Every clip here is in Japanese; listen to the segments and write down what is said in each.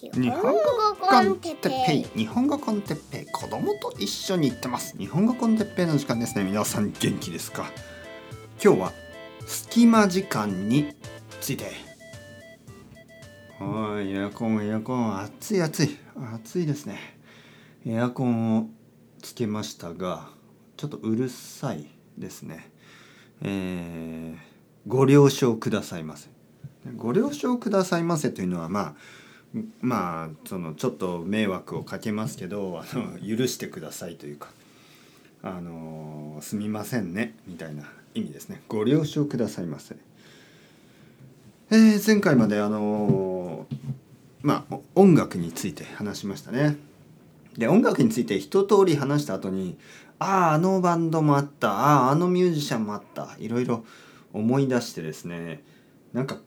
日本語コンテッペイ日本語コンテッペイ子供と一緒に行ってます。日本語コンテッペイの時間ですね。皆さん元気ですか？今日は隙間時間について。はいエアコンエアコン。暑い暑い。暑いですね。エアコンをつけましたがちょっとうるさいですね。えー、ご了承くださいませ。ご了承くださいませというのはまあまあそのちょっと迷惑をかけますけどあの許してくださいというかあのすみませんねみたいな意味ですねご了承くださいませ。えー、前回まであのまあ音楽について話しましたね。で音楽について一通り話した後にあああのバンドもあったあああのミュージシャンもあったいろいろ思い出してですねなんか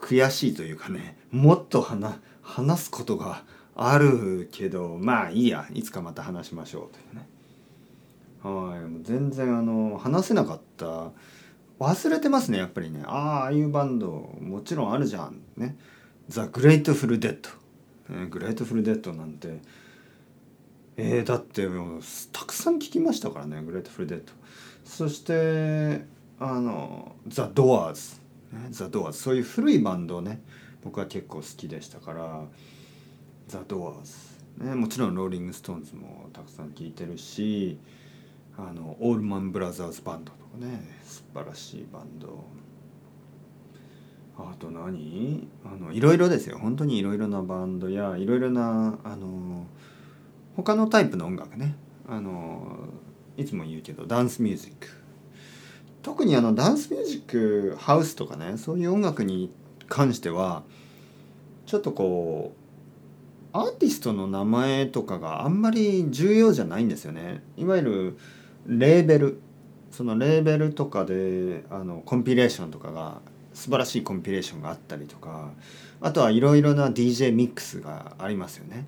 悔しいというかねもっと話話すことがあるけどまあいいやいつかまた話しましょうというね。はい全然あの話せなかった。忘れてますねやっぱりね。ああああいうバンドもちろんあるじゃん。ね。ザ・グレートフル・デッド、グレートフル・デッドなんて。えー、だってもうたくさん聞きましたからねグレートフル・デッドそしてあのザ・ドアーズザ・ドアーズそういう古いバンドをね僕は結構好きでしたからザ・ドアーズ、ね、もちろんローリング・ストーンズもたくさん聴いてるしあのオールマン・ブラザーズ・バンドとかね素晴らしいバンド。あと何？あのいろいろですよ。本当にいろいろなバンドやいろいろなあの他のタイプの音楽ね。あのいつも言うけどダンスミュージック特にあのダンスミュージックハウスとかねそういう音楽に関してはちょっとこうアーティストの名前とかがあんまり重要じゃないんですよね。いわゆるレーベル。そのレーベルとかであのコンピレーションとかが素晴らしいコンピレーションがあったりとかあとはいろいろな DJ ミックスがありますよね。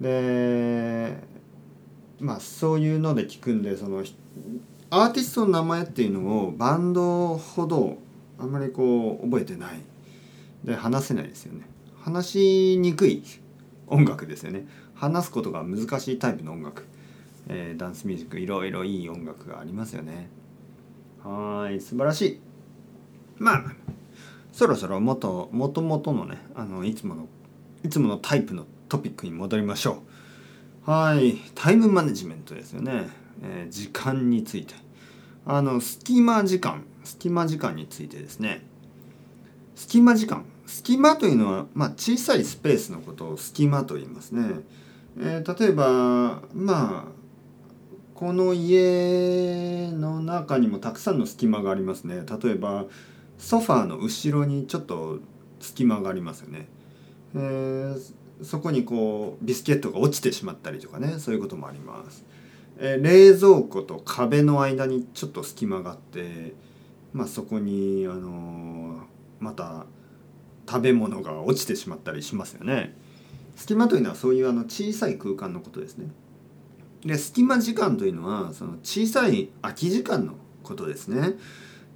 でまあそういうので聞くんでそのアーティストの名前っていうのをバンドほどあんまりこう覚えてない。で話せないですよね。話しにくい音楽ですよね。話すことが難しいタイプの音楽、えー、ダンスミュージックいろいろいい音楽がありますよね。はい素晴らしい。まあそろそろもともとのねあのいつものいつものタイプのトピックに戻りましょう。はいタイムマネジメントですよね。えー、時間について。あの隙間時間隙間時間についてですね。隙間時間。隙間というのは、まあ、小さいスペースのことを隙間と言いますね、えー、例えばまあこの家の中にもたくさんの隙間がありますね。例えばソファーの後ろにちょっと隙間がありますよね、えー、そこにこうビスケットが落ちてしまったりとかね。そういうこともあります。え冷蔵庫と壁の間にちょっと隙間があって、まあ、そこに、あのー、また食べ物が落ちてしまったりしますよね。隙間というのはそういうあの小さい空間のことですね。で隙間時間というのはその小さい空き時間のことですね。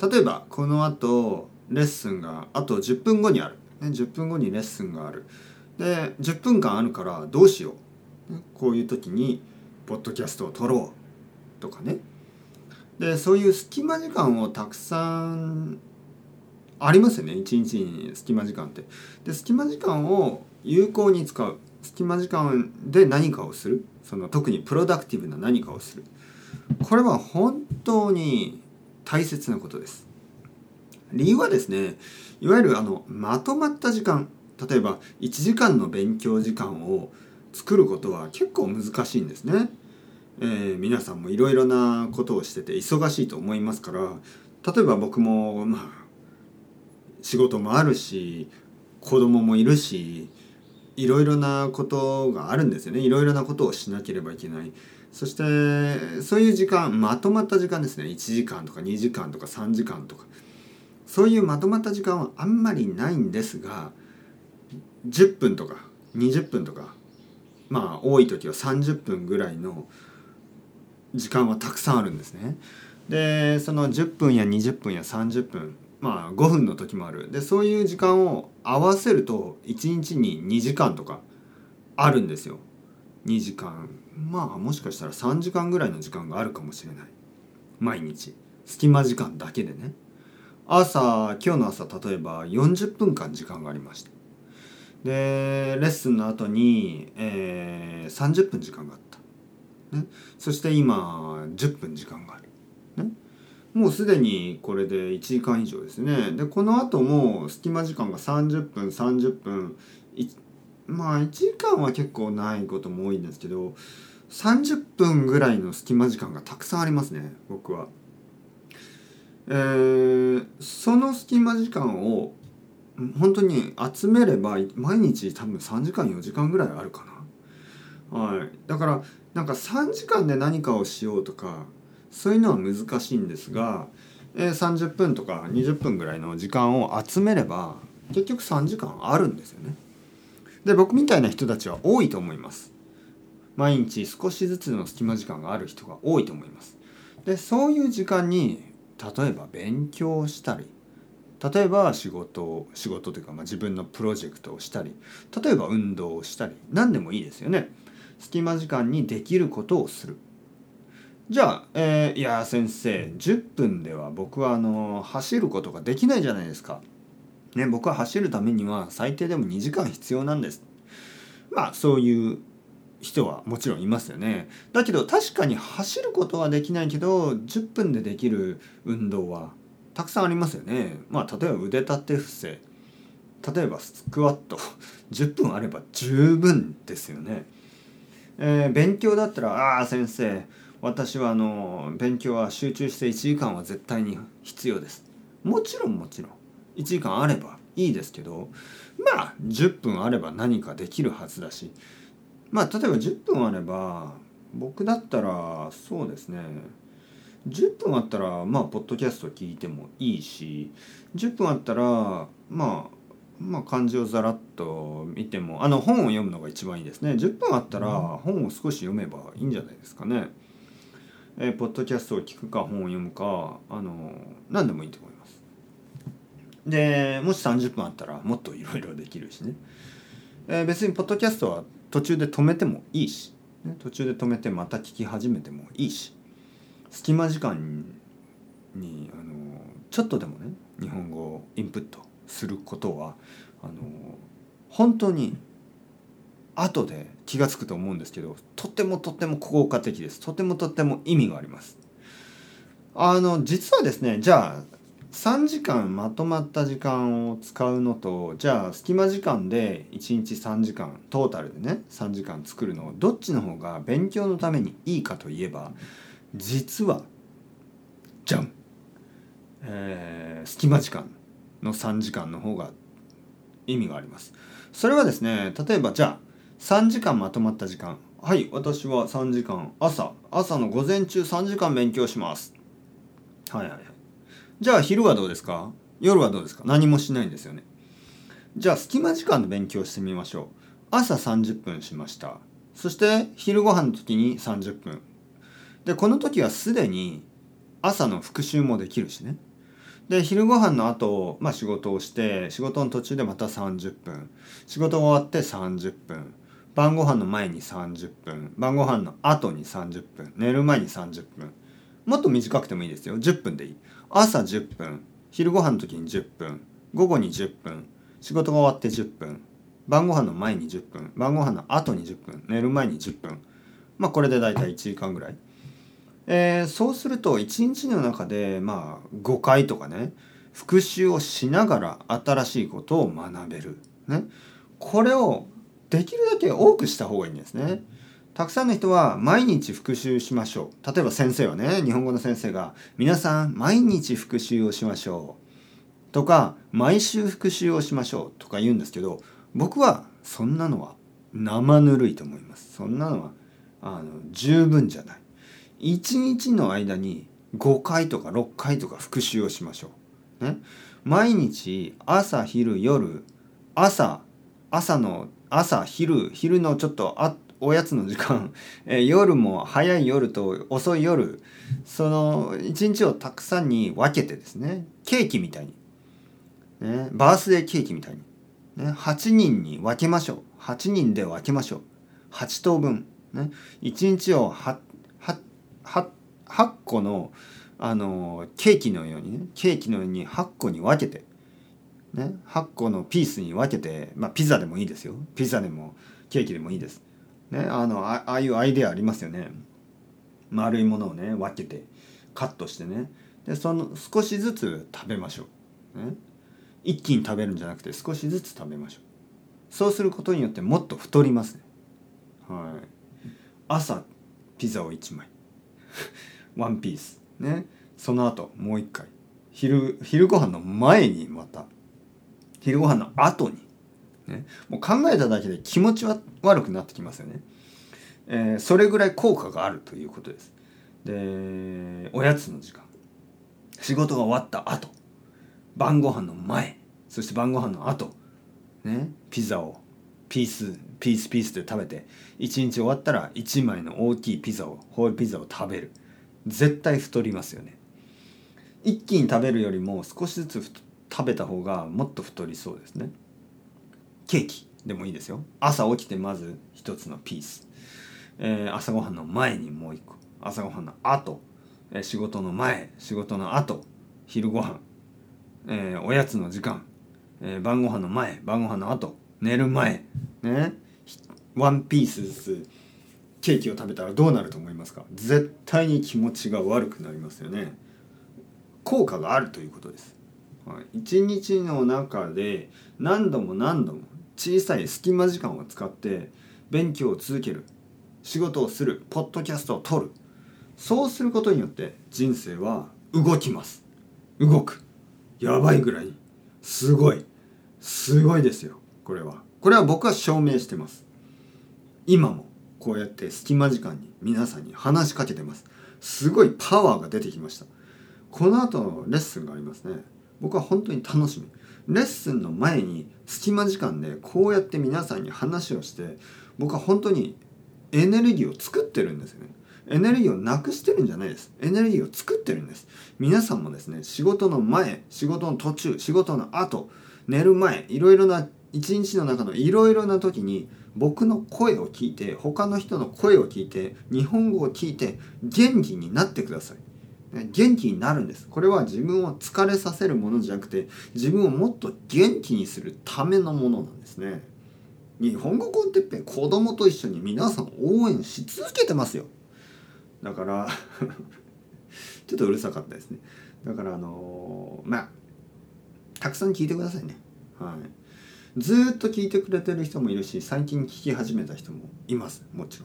例えばこのあとレッスンがあと10分後にある、ね、10分後にレッスンがあるで10分間あるからどうしよう、ねこういう時にポッドキャストを撮ろうとかねでそういう隙間時間をたくさんありますよね。一日に隙間時間って。で隙間時間を有効に使う。隙間時間で何かをする。その特にプロダクティブな何かをする。これは本当に大切なことです。理由はですねいわゆるあのまとまった時間。例えば1時間の勉強時間を作ることは結構難しいんですね。えー、皆さんもいろいろなことをしてて忙しいと思いますから。例えば僕もまあ仕事もあるし子供もいるしいろいろなことがあるんですよね。いろいろなことをしなければいけない。そしてそういう時間まとまった時間ですね。1時間とか2時間とか3時間とか。そういうまとまった時間はあんまりないんですが10分とか20分とかまあ多い時は30分ぐらいの時間はたくさんあるんですね。でその10分や20分や30分まあ5分の時もある。でそういう時間を合わせると1日に2時間とかあるんですよ。2時間。まあもしかしたら3時間ぐらいの時間があるかもしれない。毎日。隙間時間だけでね。朝今日の朝例えば40分間時間がありました。でレッスンの後に、えー、30分時間があった、ね、そして今10分時間がある、ね、もうすでにこれで1時間以上ですねでこの後も隙間時間が30分30分まあ1時間は結構ないことも多いんですけど30分ぐらいの隙間時間がたくさんありますね僕は。えー、その隙間時間を本当に集めれば毎日多分3時間4時間ぐらいあるかな。はい、だからなんか3時間で何かをしようとかそういうのは難しいんですが、えー、30分とか20分ぐらいの時間を集めれば結局3時間あるんですよね。で僕みたいな人たちは多いと思います。毎日少しずつの隙間時間がある人が多いと思います。でそういう時間に例えば勉強したり例えば仕事仕事というか、まあ、自分のプロジェクトをしたり例えば運動をしたり何でもいいですよね。隙間時間にできることをする。じゃあ、えー、いや先生10分では僕はあの走ることができないじゃないですか。ね、僕は走るためには最低でも2時間必要なんです。まあそういう人はもちろんいますよね。だけど確かに走ることはできないけど10分でできる運動はたくさんありますよね。まあ例えば腕立て伏せ例えばスクワット10分あれば十分ですよね。えー、勉強だったら「ああ先生私はあの勉強は集中して1時間は絶対に必要です」もちろんもちろん。1時間あればいいですけどまあ10分あれば何かできるはずだし。まあ例えば10分あれば僕だったらそうですね。10分あったらまあポッドキャスト聞いてもいいし。10分あったらまあまあ漢字をざらっと見てもあの本を読むのが一番いいですね。10分あったら本を少し読めばいいんじゃないですかね。えー、ポッドキャストを聞くか本を読むかあの何でもいいと思います。でもし30分あったらもっといろいろできるしね、えー、別にポッドキャストは途中で止めてもいいし、ね、途中で止めてまた聞き始めてもいいし隙間時間にあのちょっとでもね日本語をインプットすることはあの本当に後で気が付くと思うんですけどとてもとても効果的です。とてもとても意味があります。あの実はですねじゃあ3時間まとまった時間を使うのとじゃあ隙間時間で1日3時間トータルでね3時間作るのどっちの方が勉強のためにいいかといえば実はじゃん、えー、隙間時間の3時間の方が意味があります。それはですね例えばじゃあ3時間まとまった時間はい私は3時間朝朝の午前中3時間勉強します。はいはいはい。じゃあ昼はどうですか？夜はどうですか？何もしないんですよね。じゃあ隙間時間の勉強してみましょう。朝30分しました。そして昼ご飯の時に30分。で、この時はすでに朝の復習もできるしね。で、昼ご飯の後、まあ仕事をして、仕事の途中でまた30分。仕事終わって30分。晩ご飯の前に30分。晩ご飯の後に30分。寝る前に30分。もっと短くてもいいですよ。10分でいい。朝10分昼ご飯の時に10分午後に10分仕事が終わって10分晩ご飯の前に10分晩ご飯の後に10分寝る前に10分まあこれで大体1時間ぐらい、えー、そうすると1日の中でまあ5回とかね復習をしながら新しいことを学べる、ね、これをできるだけ多くした方がいいんですね。たくさんの人は毎日復習しましょう。例えば先生はね、日本語の先生が、皆さん毎日復習をしましょう。とか、毎週復習をしましょう。とか言うんですけど、僕はそんなのは生ぬるいと思います。そんなのはあの十分じゃない。1日の間に5回とか6回とか復習をしましょう。ね。毎日朝昼夜朝朝の朝昼昼のちょっとあおやつの時間、えー、夜も早い夜と遅い夜。その一日をたくさんに分けてですね。ケーキみたいに、ね、バースデーケーキみたいに、ね、8人に分けましょう。8人で分けましょう。8等分。ね1日を 8, 8, 8, 8個のあのケーキのようにね。ケーキのように8個に分けて。ね8個のピースに分けてまあピザでもいいですよ。ピザでもケーキでもいいです。ねあのああいうアイデアありますよね。丸いものをね分けてカットしてね。でその少しずつ食べましょう、ね、一気に食べるんじゃなくて少しずつ食べましょう。そうすることによってもっと太りますね。はい。朝ピザを1枚。ワンピース。ね。その後もう一回。昼昼ご飯の前にまた昼ご飯の後に。ね。もう考えただけで気持ちは悪くなってきますよね、えー、それぐらい効果があるということです。でおやつの時間。仕事が終わった後。晩ご飯の前。そして晩ご飯の後。ね。ピザをピースピースピースで食べて。1日終わったら1枚の大きいピザをホールピザを食べる。絶対太りますよね。一気に食べるよりも少しずつ食べた方がもっと太りそうですね。ケーキでもいいですよ。朝起きてまず一つのピース、えー、朝ごはんの前にもう一個。朝ごはんの後、えー、仕事の前。仕事の後。昼ごはん、えー、おやつの時間、えー、晩ごはんの前。晩ごはんの後。寝る前。ね。ワンピースずつ。ケーキを食べたらどうなると思いますか？絶対に気持ちが悪くなりますよね。効果があるということです。一日の中で何度も何度も小さい隙間時間を使って勉強を続ける。仕事をする。ポッドキャストを撮る。そうすることによって人生は動きます。動く。やばいぐらい。すごい。すごいですよ。これは。これは僕は証明してます。今もこうやって隙間時間に皆さんに話しかけてます。すごいパワーが出てきました。この後のレッスンがありますね。僕は本当に楽しみ。レッスンの前に隙間時間でこうやって皆さんに話をして僕は本当にエネルギーを作ってるんですよね。エネルギーをなくしてるんじゃないです。エネルギーを作ってるんです。皆さんもですね仕事の前仕事の途中仕事の後寝る前いろいろな一日の中のいろいろな時に僕の声を聞いて他の人の声を聞いて日本語を聞いて元気になってください。元気になるんです。これは自分を疲れさせるものじゃなくて自分をもっと元気にするためのものなんですね。日本語コンテッペン子供と一緒に皆さん応援し続けてますよ。だから ちょっとうるさかったですね。だからあのー、まあたくさん聞いてくださいね。はい。ずっと聞いてくれてる人もいるし最近聞き始めた人もいます。もち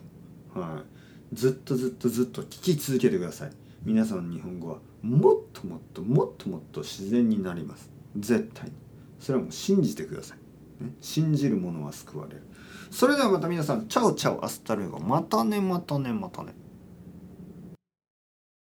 ろん、はい、ずっとずっとずっと聞き続けてください。皆さんの日本語はもっともっともっともっと自然になります。絶対に。それはもう信じてください、ね、信じる者は救われる。それではまた皆さんチャオチャオアスタルエゴまたねまたねまたね。